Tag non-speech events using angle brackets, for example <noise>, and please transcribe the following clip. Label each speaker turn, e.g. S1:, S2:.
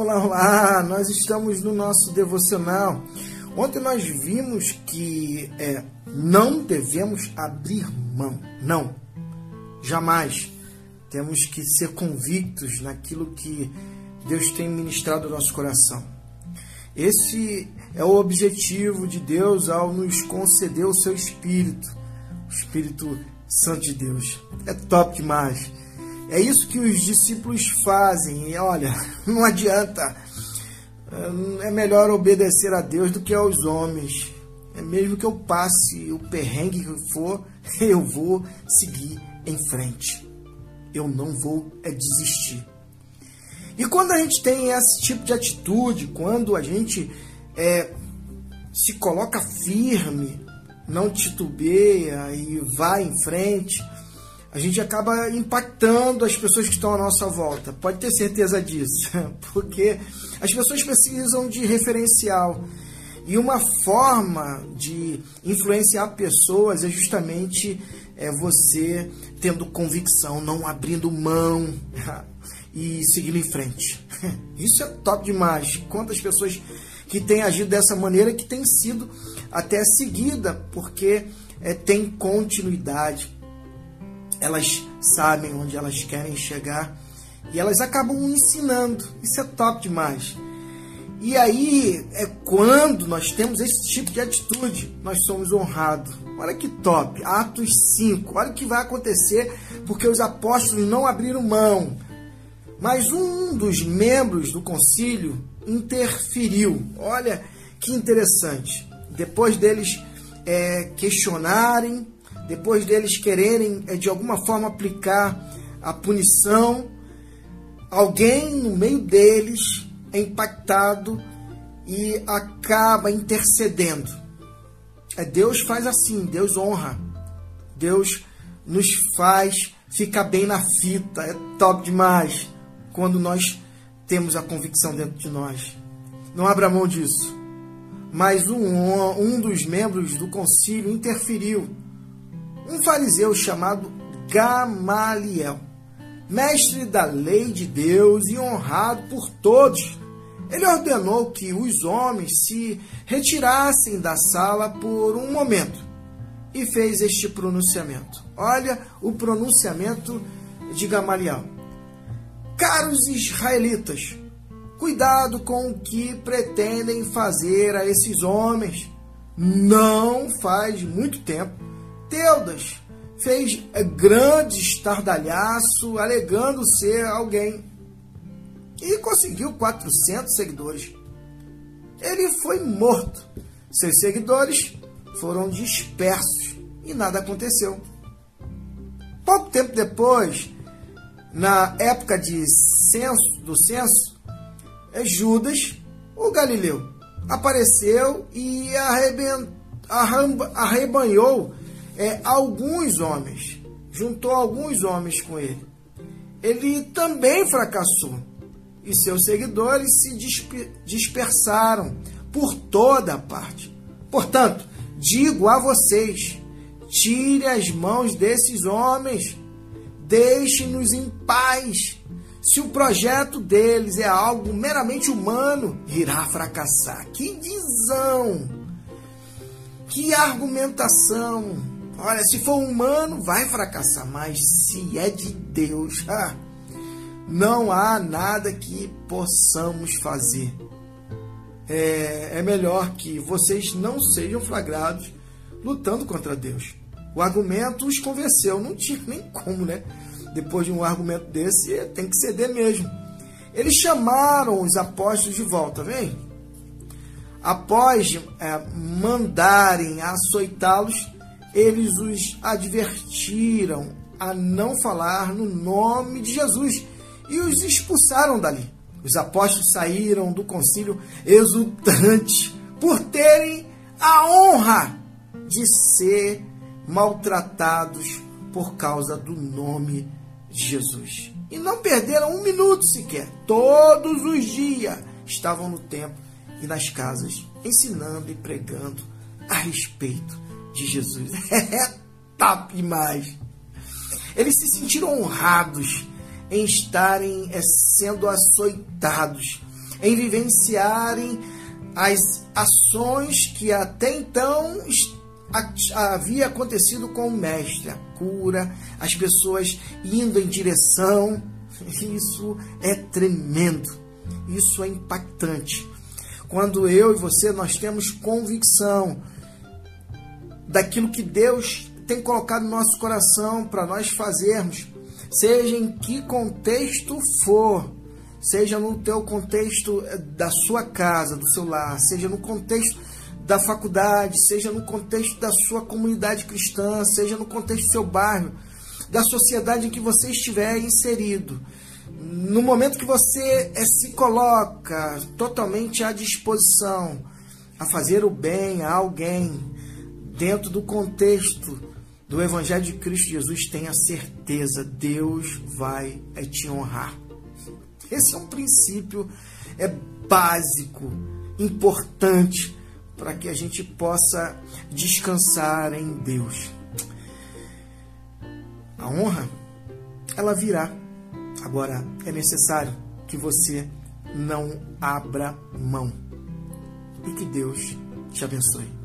S1: Olá, olá! Nós estamos no nosso devocional. Ontem nós vimos que é, não devemos abrir mão. Não, jamais. Temos que ser convictos naquilo que Deus tem ministrado no nosso coração. Esse é o objetivo de Deus ao nos conceder o seu Espírito, o Espírito Santo de Deus. É top demais. É isso que os discípulos fazem. E olha, <laughs> não adianta. É melhor obedecer a Deus do que aos homens. É mesmo que eu passe o perrengue que for, <laughs> eu vou seguir em frente. Eu não vou é desistir. E quando a gente tem esse tipo de atitude, quando a gente é, se coloca firme, não titubeia e vai em frente, a gente acaba impactando as pessoas que estão à nossa volta. Pode ter certeza disso, <laughs> porque as pessoas precisam de referencial. E uma forma de influenciar pessoas é justamente é, você tendo convicção, não abrindo mão <laughs> e seguindo em frente. <laughs> Isso é top demais. Quantas pessoas que têm agido dessa maneira que tem sido até seguida, porque é, tem continuidade, elas sabem onde elas querem chegar e elas acabam ensinando. Isso é top demais. E aí é quando nós temos esse tipo de atitude, nós somos honrados. Olha que top. Atos 5. Olha o que vai acontecer porque os apóstolos não abriram mão. Mas um dos membros do concílio interferiu. Olha que interessante. Depois deles é, questionarem depois deles quererem eh, de alguma forma aplicar a punição, alguém no meio deles é impactado e acaba intercedendo. É Deus faz assim, Deus honra. Deus nos faz ficar bem na fita. É top demais quando nós temos a convicção dentro de nós. Não abra mão disso. Mas um, um dos membros do concílio interferiu um fariseu chamado Gamaliel, mestre da lei de Deus e honrado por todos. Ele ordenou que os homens se retirassem da sala por um momento e fez este pronunciamento. Olha o pronunciamento de Gamaliel. Caros israelitas, cuidado com o que pretendem fazer a esses homens. Não faz muito tempo Teudas fez é, grande estardalhaço alegando ser alguém e conseguiu 400 seguidores. Ele foi morto. Seus seguidores foram dispersos e nada aconteceu. Pouco tempo depois, na época de censo, do censo, é Judas, o Galileu, apareceu e arrebanhou é, alguns homens, juntou alguns homens com ele. Ele também fracassou e seus seguidores se dispersaram por toda a parte. Portanto, digo a vocês: tire as mãos desses homens, deixe-nos em paz. Se o projeto deles é algo meramente humano, irá fracassar. Que visão! Que argumentação! Olha, se for humano, vai fracassar, mas se é de Deus, <laughs> ah, não há nada que possamos fazer. É, é melhor que vocês não sejam flagrados lutando contra Deus. O argumento os convenceu, não tinha nem como, né? Depois de um argumento desse, tem que ceder mesmo. Eles chamaram os apóstolos de volta, vem? Após é, mandarem açoitá-los, eles os advertiram a não falar no nome de Jesus e os expulsaram dali. Os apóstolos saíram do concílio exultantes por terem a honra de ser maltratados por causa do nome de Jesus. E não perderam um minuto sequer. Todos os dias estavam no templo e nas casas, ensinando e pregando a respeito de Jesus. <laughs> É top demais. Eles se sentiram honrados em estarem é, sendo açoitados, em vivenciarem as ações que até então havia acontecido com o mestre, a cura, as pessoas indo em direção. <laughs> Isso é tremendo, isso é impactante. Quando eu e você nós temos convicção daquilo que Deus tem colocado no nosso coração para nós fazermos, seja em que contexto for, seja no teu contexto eh, da sua casa, do seu lar, seja no contexto da faculdade, seja no contexto da sua comunidade cristã, seja no contexto do seu bairro, da sociedade em que você estiver inserido. No momento que você é, se coloca totalmente à disposição a fazer o bem a alguém, dentro do contexto do Evangelho de Cristo Jesus, tenha certeza, Deus vai é, te honrar. Esse é um princípio é básico, importante para que a gente possa descansar em Deus. A honra, ela virá. Agora é necessário que você não abra mão. E que Deus te abençoe.